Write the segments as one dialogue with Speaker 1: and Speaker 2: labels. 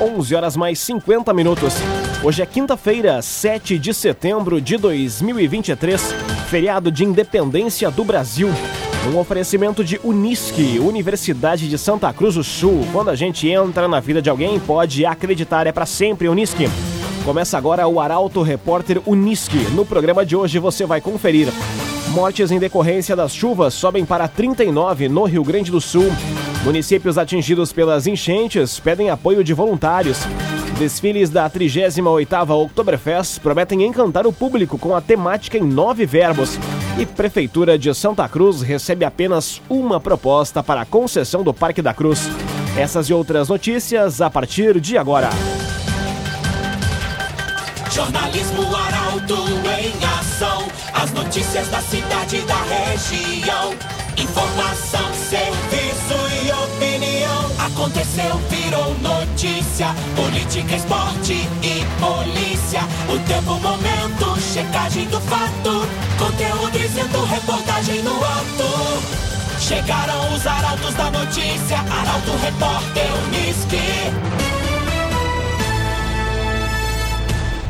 Speaker 1: 11 horas mais 50 minutos. Hoje é quinta-feira, 7 de setembro de 2023, feriado de independência do Brasil. Um oferecimento de Unisque, Universidade de Santa Cruz do Sul. Quando a gente entra na vida de alguém, pode acreditar, é para sempre Unisque. Começa agora o Arauto Repórter Unisque. No programa de hoje você vai conferir. Mortes em decorrência das chuvas sobem para 39 no Rio Grande do Sul. Municípios atingidos pelas enchentes pedem apoio de voluntários. Desfiles da 38ª Oktoberfest prometem encantar o público com a temática em nove verbos. E Prefeitura de Santa Cruz recebe apenas uma proposta para a concessão do Parque da Cruz. Essas e outras notícias a partir de agora.
Speaker 2: Jornalismo Arauto em ação. As notícias da cidade e da região. Informação, serviço opinião. Aconteceu, virou notícia. Política, esporte e polícia. O tempo, momento, checagem do fato. Conteúdo dizendo, reportagem no ato. Chegaram os arautos da notícia. Arauto, repórter, Unisque.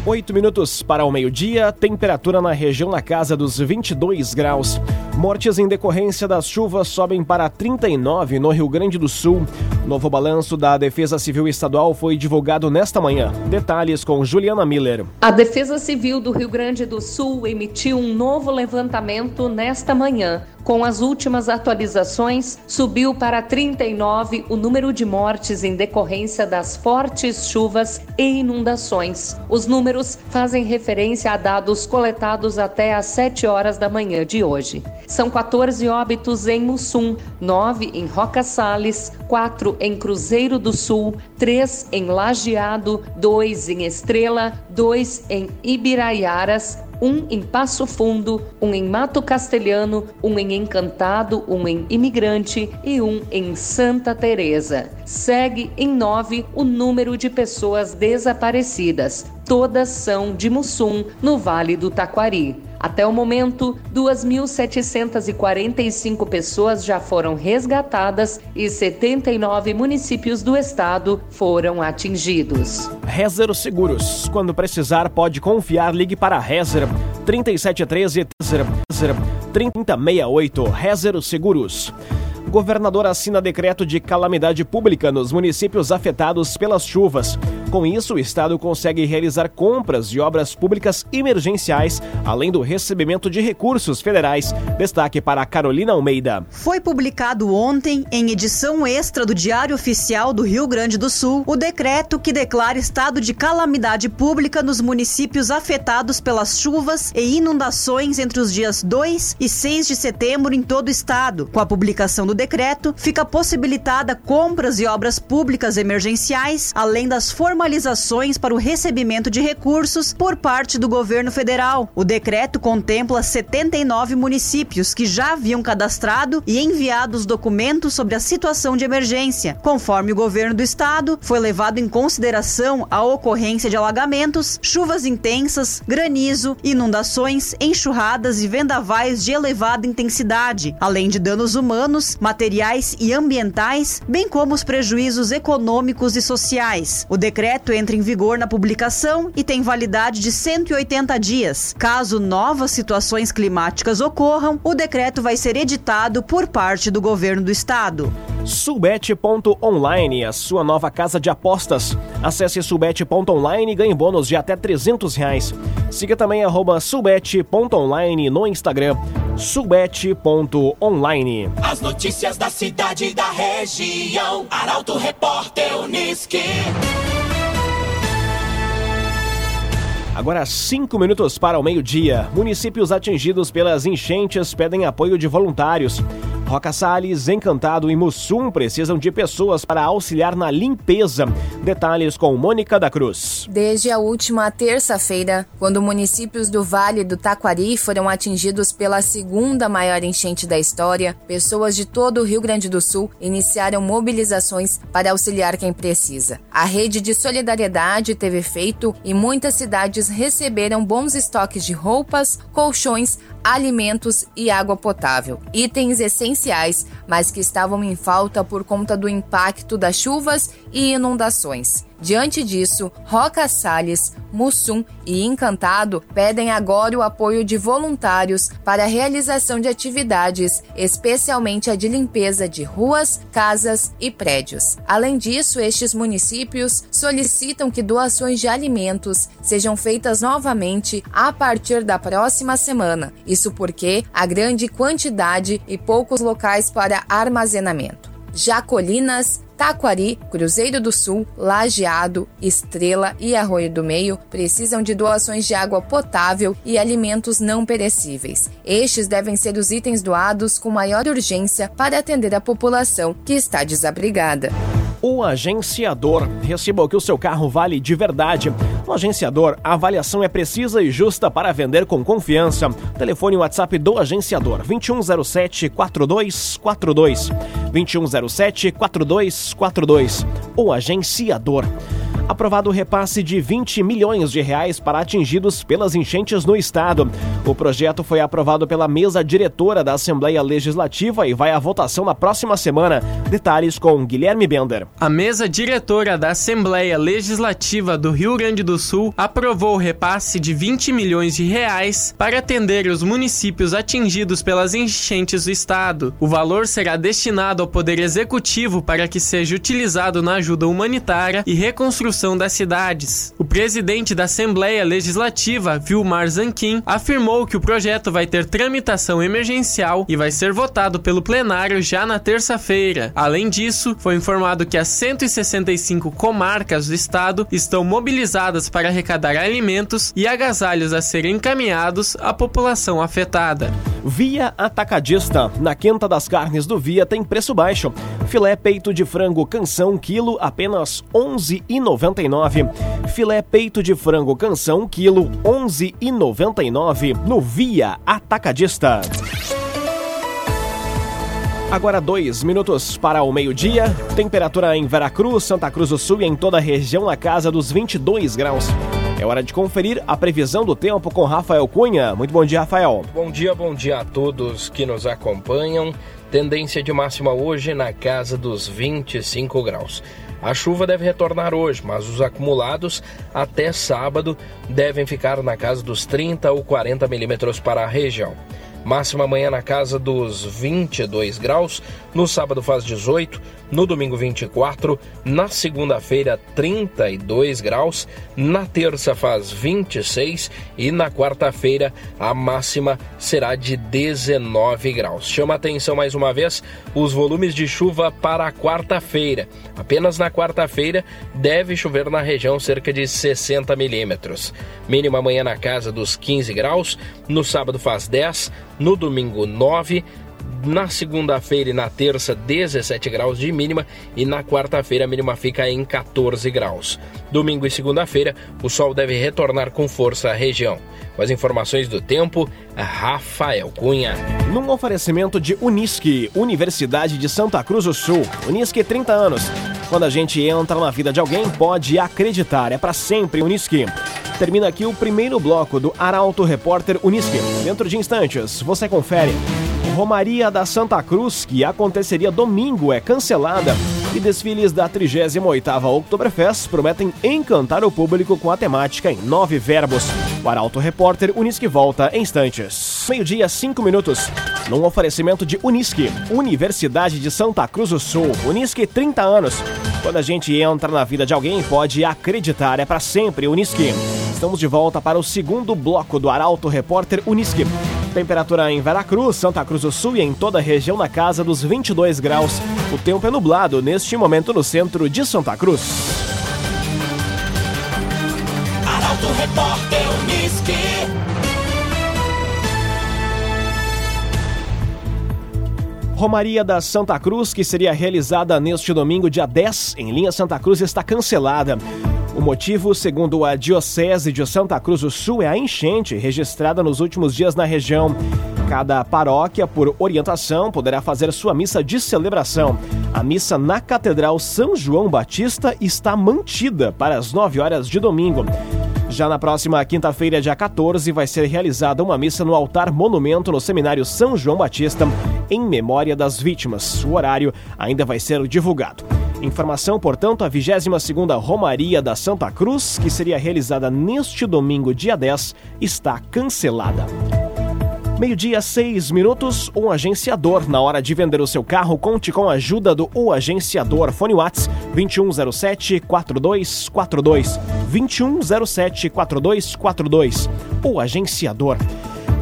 Speaker 1: Oito minutos para o meio-dia, temperatura na região na casa dos 22 graus. Mortes em decorrência das chuvas sobem para 39 no Rio Grande do Sul. Novo balanço da Defesa Civil Estadual foi divulgado nesta manhã. Detalhes com Juliana Miller.
Speaker 3: A Defesa Civil do Rio Grande do Sul emitiu um novo levantamento nesta manhã. Com as últimas atualizações, subiu para 39 o número de mortes em decorrência das fortes chuvas e inundações. Os números fazem referência a dados coletados até às 7 horas da manhã de hoje. São 14 óbitos em Mussum, 9 em Roca Sales, 4 em Cruzeiro do Sul, 3 em Lajeado, 2 em Estrela, 2 em Ibiraiaras, um em Passo Fundo, um em Mato Castelhano, um em Encantado, um em Imigrante e um em Santa Teresa. Segue em nove o número de pessoas desaparecidas. Todas são de Mussum, no Vale do Taquari. Até o momento, 2.745 pessoas já foram resgatadas e 79 municípios do estado foram atingidos.
Speaker 1: Rezer Seguros. Quando precisar, pode confiar. Ligue para Rezer 3713 3068. Rezer Seguros governador assina decreto de calamidade pública nos municípios afetados pelas chuvas. Com isso, o Estado consegue realizar compras de obras públicas emergenciais, além do recebimento de recursos federais. Destaque para Carolina Almeida.
Speaker 4: Foi publicado ontem, em edição extra do Diário Oficial do Rio Grande do Sul, o decreto que declara estado de calamidade pública nos municípios afetados pelas chuvas e inundações entre os dias 2 e 6 de setembro em todo o estado. Com a publicação do decreto, fica possibilitada compras e obras públicas emergenciais, além das formações formalizações para o recebimento de recursos por parte do governo federal. O decreto contempla 79 municípios que já haviam cadastrado e enviado os documentos sobre a situação de emergência. Conforme o governo do estado, foi levado em consideração a ocorrência de alagamentos, chuvas intensas, granizo, inundações, enxurradas e vendavais de elevada intensidade, além de danos humanos, materiais e ambientais, bem como os prejuízos econômicos e sociais. O decreto decreto entra em vigor na publicação e tem validade de 180 dias. Caso novas situações climáticas ocorram, o decreto vai ser editado por parte do governo do estado.
Speaker 1: Subete.online, a sua nova casa de apostas. Acesse subete.online e ganhe bônus de até 300 reais. Siga também arroba subete.online no Instagram. subete.online.
Speaker 2: As notícias da cidade e da região. Arauto Repórter Uniski.
Speaker 1: Agora, cinco minutos para o meio-dia. Municípios atingidos pelas enchentes pedem apoio de voluntários. Roca Salles, Encantado e Mussum precisam de pessoas para auxiliar na limpeza. Detalhes com Mônica da Cruz.
Speaker 5: Desde a última terça-feira, quando municípios do Vale do Taquari foram atingidos pela segunda maior enchente da história, pessoas de todo o Rio Grande do Sul iniciaram mobilizações para auxiliar quem precisa. A rede de solidariedade teve efeito e muitas cidades receberam bons estoques de roupas, colchões, alimentos e água potável, itens essenciais, mas que estavam em falta por conta do impacto das chuvas e inundações. Diante disso, Roca Salles, Mussum e Encantado pedem agora o apoio de voluntários para a realização de atividades, especialmente a de limpeza de ruas, casas e prédios. Além disso, estes municípios solicitam que doações de alimentos sejam feitas novamente a partir da próxima semana. Isso porque há grande quantidade e poucos locais para armazenamento. Jacolinas, Taquari, Cruzeiro do Sul, Lajeado, Estrela e Arroio do Meio precisam de doações de água potável e alimentos não perecíveis. Estes devem ser os itens doados com maior urgência para atender a população que está desabrigada.
Speaker 1: O agenciador. Receba o que o seu carro vale de verdade. No agenciador, a avaliação é precisa e justa para vender com confiança. Telefone WhatsApp do agenciador 2107 4242. 2107 4242. O agenciador aprovado o repasse de 20 milhões de reais para atingidos pelas enchentes no estado. O projeto foi aprovado pela mesa diretora da Assembleia Legislativa e vai à votação na próxima semana. Detalhes com Guilherme Bender.
Speaker 6: A mesa diretora da Assembleia Legislativa do Rio Grande do Sul aprovou o repasse de 20 milhões de reais para atender os municípios atingidos pelas enchentes do estado. O valor será destinado ao Poder Executivo para que seja utilizado na ajuda humanitária e reconstrução das cidades. O presidente da Assembleia Legislativa, Vilmar Zanquim, afirmou que o projeto vai ter tramitação emergencial e vai ser votado pelo plenário já na terça-feira. Além disso, foi informado que as 165 comarcas do estado estão mobilizadas para arrecadar alimentos e agasalhos a serem encaminhados à população afetada.
Speaker 1: Via Atacadista. Na Quinta das Carnes do Via tem preço baixo. Filé peito de frango canção quilo apenas 11,99. Filé peito de frango canção quilo 11,99 no Via Atacadista. Agora dois minutos para o meio-dia. Temperatura em Veracruz, Santa Cruz do Sul e em toda a região na casa dos 22 graus. É hora de conferir a previsão do tempo com Rafael Cunha. Muito bom dia, Rafael.
Speaker 7: Bom dia, bom dia a todos que nos acompanham. Tendência de máxima hoje na casa dos 25 graus. A chuva deve retornar hoje, mas os acumulados até sábado devem ficar na casa dos 30 ou 40 milímetros para a região. Máxima amanhã na casa dos 22 graus, no sábado faz 18, no domingo 24, na segunda-feira 32 graus, na terça faz 26 e na quarta-feira a máxima será de 19 graus. Chama atenção mais uma vez os volumes de chuva para a quarta-feira. Apenas na quarta-feira deve chover na região cerca de 60 milímetros. Mínima amanhã na casa dos 15 graus, no sábado faz 10, no domingo 9, na segunda-feira e na terça 17 graus de mínima e na quarta-feira a mínima fica em 14 graus. Domingo e segunda-feira o sol deve retornar com força à região. Com as informações do tempo, Rafael Cunha.
Speaker 1: Num oferecimento de Unisque, Universidade de Santa Cruz do Sul. Unisque 30 anos. Quando a gente entra na vida de alguém, pode acreditar, é para sempre Unisque. Termina aqui o primeiro bloco do Arauto Repórter Unisque. Dentro de instantes, você confere. Romaria da Santa Cruz, que aconteceria domingo, é cancelada. E desfiles da 38ª Oktoberfest prometem encantar o público com a temática em nove verbos. O Arauto Repórter Unisque volta em instantes. Meio-dia, cinco minutos. Num oferecimento de Unisque, Universidade de Santa Cruz do Sul. Unisque, 30 anos. Quando a gente entra na vida de alguém, pode acreditar, é para sempre Unisque. Estamos de volta para o segundo bloco do Arauto Repórter Unisque. Temperatura em Veracruz, Santa Cruz do Sul e em toda a região na casa dos 22 graus. O tempo é nublado neste momento no centro de Santa Cruz.
Speaker 2: Arauto Repórter Unisque.
Speaker 1: Romaria da Santa Cruz, que seria realizada neste domingo, dia 10, em linha Santa Cruz, está cancelada. O motivo, segundo a Diocese de Santa Cruz do Sul, é a enchente registrada nos últimos dias na região. Cada paróquia, por orientação, poderá fazer sua missa de celebração. A missa na Catedral São João Batista está mantida para as 9 horas de domingo. Já na próxima quinta-feira, dia 14, vai ser realizada uma missa no altar monumento no Seminário São João Batista, em memória das vítimas. O horário ainda vai ser divulgado. Informação, portanto, a 22ª Romaria da Santa Cruz, que seria realizada neste domingo, dia 10, está cancelada. Meio-dia, seis minutos, um agenciador. Na hora de vender o seu carro, conte com a ajuda do O Agenciador. Fone Whats 2107-4242. 2107-4242. O Agenciador.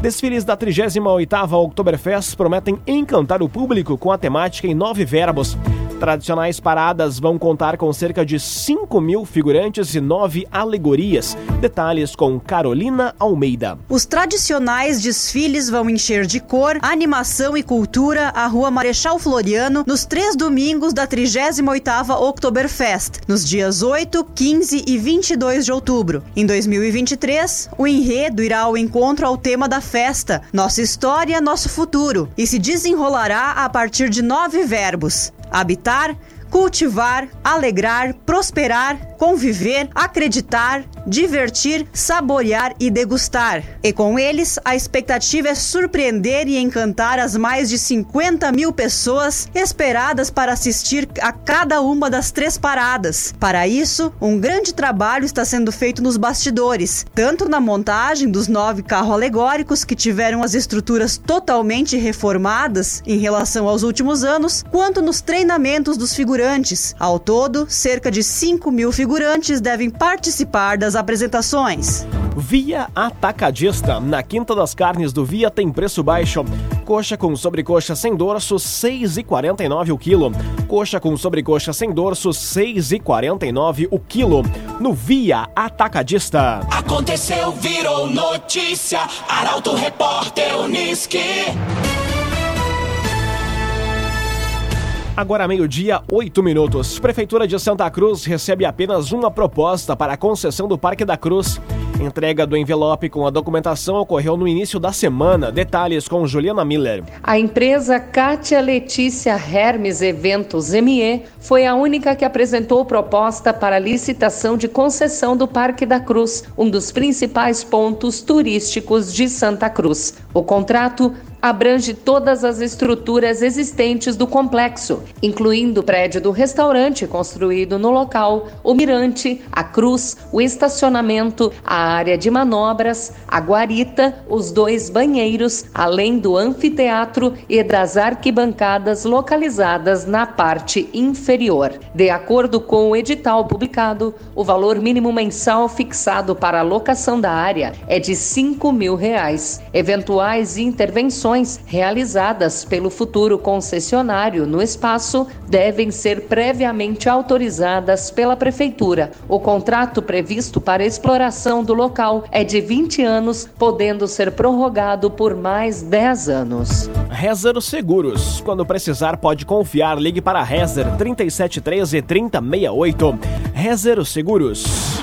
Speaker 1: Desfiles da 38ª Oktoberfest prometem encantar o público com a temática em nove verbos. Tradicionais paradas vão contar com cerca de 5 mil figurantes e nove alegorias. Detalhes com Carolina Almeida.
Speaker 4: Os tradicionais desfiles vão encher de cor, animação e cultura a Rua Marechal Floriano nos três domingos da 38ª Oktoberfest, nos dias 8, 15 e 22 de outubro. Em 2023, o enredo irá ao encontro ao tema da festa, Nossa História, Nosso Futuro, e se desenrolará a partir de nove verbos: habitar, cultivar, alegrar, prosperar, conviver, acreditar, divertir, saborear e degustar. E com eles, a expectativa é surpreender e encantar as mais de 50 mil pessoas esperadas para assistir a cada uma das três paradas. Para isso, um grande trabalho está sendo feito nos bastidores, tanto na montagem dos nove carros alegóricos que tiveram as estruturas totalmente reformadas em relação aos últimos anos, quanto nos treinamentos dos figurantes. Ao todo, cerca de 5 mil figurantes devem participar das apresentações.
Speaker 1: Via Atacadista. Na Quinta das Carnes do Via tem preço baixo. Coxa com sobrecoxa sem dorso, 6,49 o quilo. Coxa com sobrecoxa sem dorso, 6,49 o quilo. No Via Atacadista.
Speaker 2: Aconteceu, virou notícia. Arauto Repórter Uniski.
Speaker 1: Agora meio-dia, oito minutos. Prefeitura de Santa Cruz recebe apenas uma proposta para a concessão do Parque da Cruz. Entrega do envelope com a documentação ocorreu no início da semana. Detalhes com Juliana Miller.
Speaker 3: A empresa Cátia Letícia Hermes Eventos ME foi a única que apresentou proposta para licitação de concessão do Parque da Cruz, um dos principais pontos turísticos de Santa Cruz. O contrato abrange todas as estruturas existentes do complexo, incluindo o prédio do restaurante construído no local, o mirante, a cruz, o estacionamento, a área de manobras, a guarita, os dois banheiros, além do anfiteatro e das arquibancadas localizadas na parte inferior. De acordo com o edital publicado, o valor mínimo mensal fixado para a locação da área é de 5 mil reais. Eventuais intervenções realizadas pelo futuro concessionário no espaço devem ser previamente autorizadas pela Prefeitura. O contrato previsto para exploração do local é de 20 anos, podendo ser prorrogado por mais 10 anos.
Speaker 1: Rezer Seguros. Quando precisar, pode confiar. Ligue para Rezer 3713 3068. Rezer Seguros.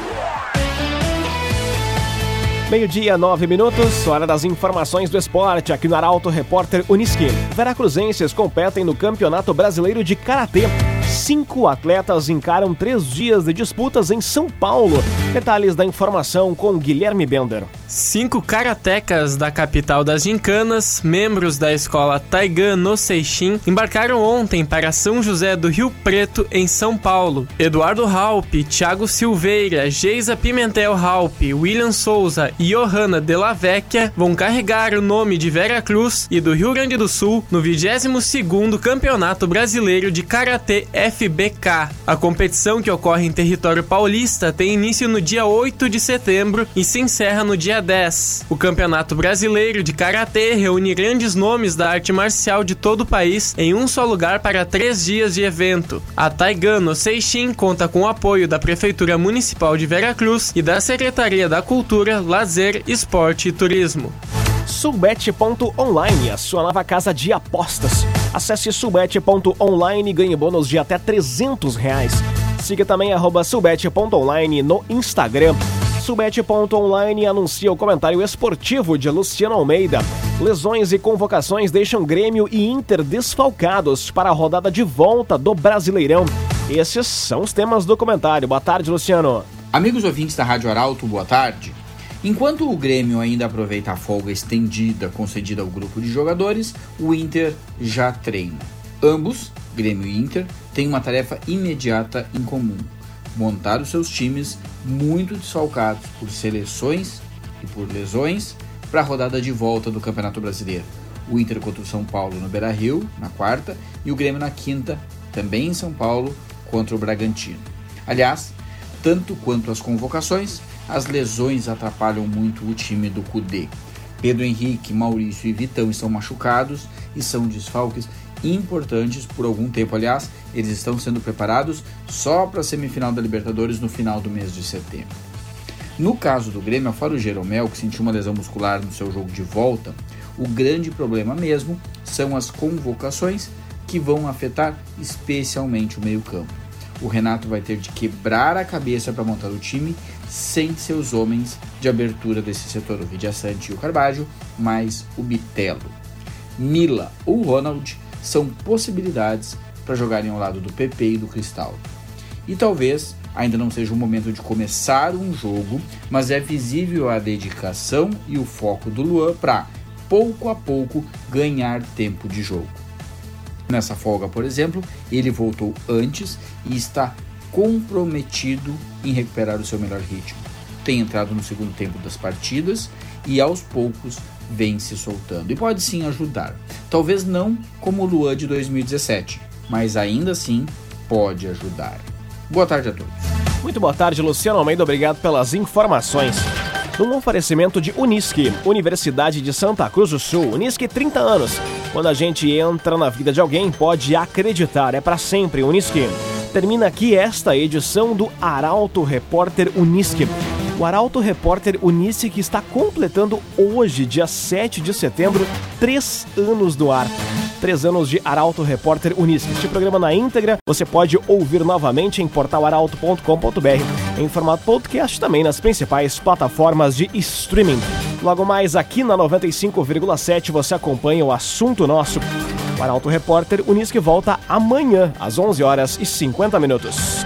Speaker 1: Meio-dia, nove minutos, hora das informações do esporte aqui no Arauto Repórter Uniski. Veracruzenses competem no Campeonato Brasileiro de Karatê. Cinco atletas encaram três dias de disputas em São Paulo. Detalhes da informação com Guilherme Bender.
Speaker 6: Cinco karatecas da capital das gincanas, membros da escola Taigan no Seixim, embarcaram ontem para São José do Rio Preto, em São Paulo. Eduardo Halpe, Thiago Silveira, Geisa Pimentel Halpe, William Souza e Johanna La Vecchia vão carregar o nome de Vera Cruz e do Rio Grande do Sul no 22º Campeonato Brasileiro de Karatê FBK. A competição que ocorre em território paulista tem início no dia 8 de setembro e se encerra no dia 10. O Campeonato Brasileiro de Karatê reúne grandes nomes da arte marcial de todo o país em um só lugar para três dias de evento. A Taigano Seixin conta com o apoio da Prefeitura Municipal de Veracruz e da Secretaria da Cultura, Lazer, Esporte e Turismo.
Speaker 1: Subete.online, a sua nova casa de apostas. Acesse subete.online e ganhe bônus de até 300 reais. Siga também arroba subete.online no Instagram. Subete.online anuncia o comentário esportivo de Luciano Almeida. Lesões e convocações deixam Grêmio e Inter desfalcados para a rodada de volta do Brasileirão. Esses são os temas do comentário. Boa tarde, Luciano.
Speaker 8: Amigos ouvintes da Rádio Arauto, boa tarde. Enquanto o Grêmio ainda aproveita a folga estendida concedida ao grupo de jogadores, o Inter já treina. Ambos, Grêmio e Inter, têm uma tarefa imediata em comum: montar os seus times muito desfalcados por seleções e por lesões para a rodada de volta do Campeonato Brasileiro. O Inter contra o São Paulo no Beira-Rio na quarta e o Grêmio na quinta, também em São Paulo, contra o Bragantino. Aliás, tanto quanto as convocações, as lesões atrapalham muito o time do Cudê. Pedro Henrique, Maurício e Vitão estão machucados e são desfalques importantes por algum tempo. Aliás, eles estão sendo preparados só para a semifinal da Libertadores no final do mês de setembro. No caso do Grêmio, fora o Jeromel, que sentiu uma lesão muscular no seu jogo de volta, o grande problema mesmo são as convocações que vão afetar especialmente o meio-campo. O Renato vai ter de quebrar a cabeça para montar o time sem seus homens de abertura desse setor, o Vidiaçante e o Carvalho, mais o Bitelo. Mila ou Ronald são possibilidades para jogarem ao lado do PP e do Cristal. E talvez ainda não seja o momento de começar um jogo, mas é visível a dedicação e o foco do Luan para, pouco a pouco, ganhar tempo de jogo. Nessa folga, por exemplo, ele voltou antes e está comprometido em recuperar o seu melhor ritmo. Tem entrado no segundo tempo das partidas e aos poucos vem se soltando e pode sim ajudar. Talvez não como o Luan de 2017, mas ainda assim pode ajudar. Boa tarde a todos.
Speaker 1: Muito boa tarde, Luciano Almeida. Obrigado pelas informações. Num oferecimento de Unisque, Universidade de Santa Cruz do Sul. Unisque 30 anos. Quando a gente entra na vida de alguém, pode acreditar, é para sempre Unisque. Termina aqui esta edição do Arauto Repórter Unisque. O Arauto Repórter Unice que está completando hoje, dia 7 de setembro, três anos do ar. Três anos de Arauto Repórter Unisque. Este programa na íntegra você pode ouvir novamente em portalarauto.com.br, em formato podcast também nas principais plataformas de streaming. Logo mais aqui na 95,7 você acompanha o assunto nosso. O Arauto Repórter Unisque volta amanhã às 11 horas e 50 minutos.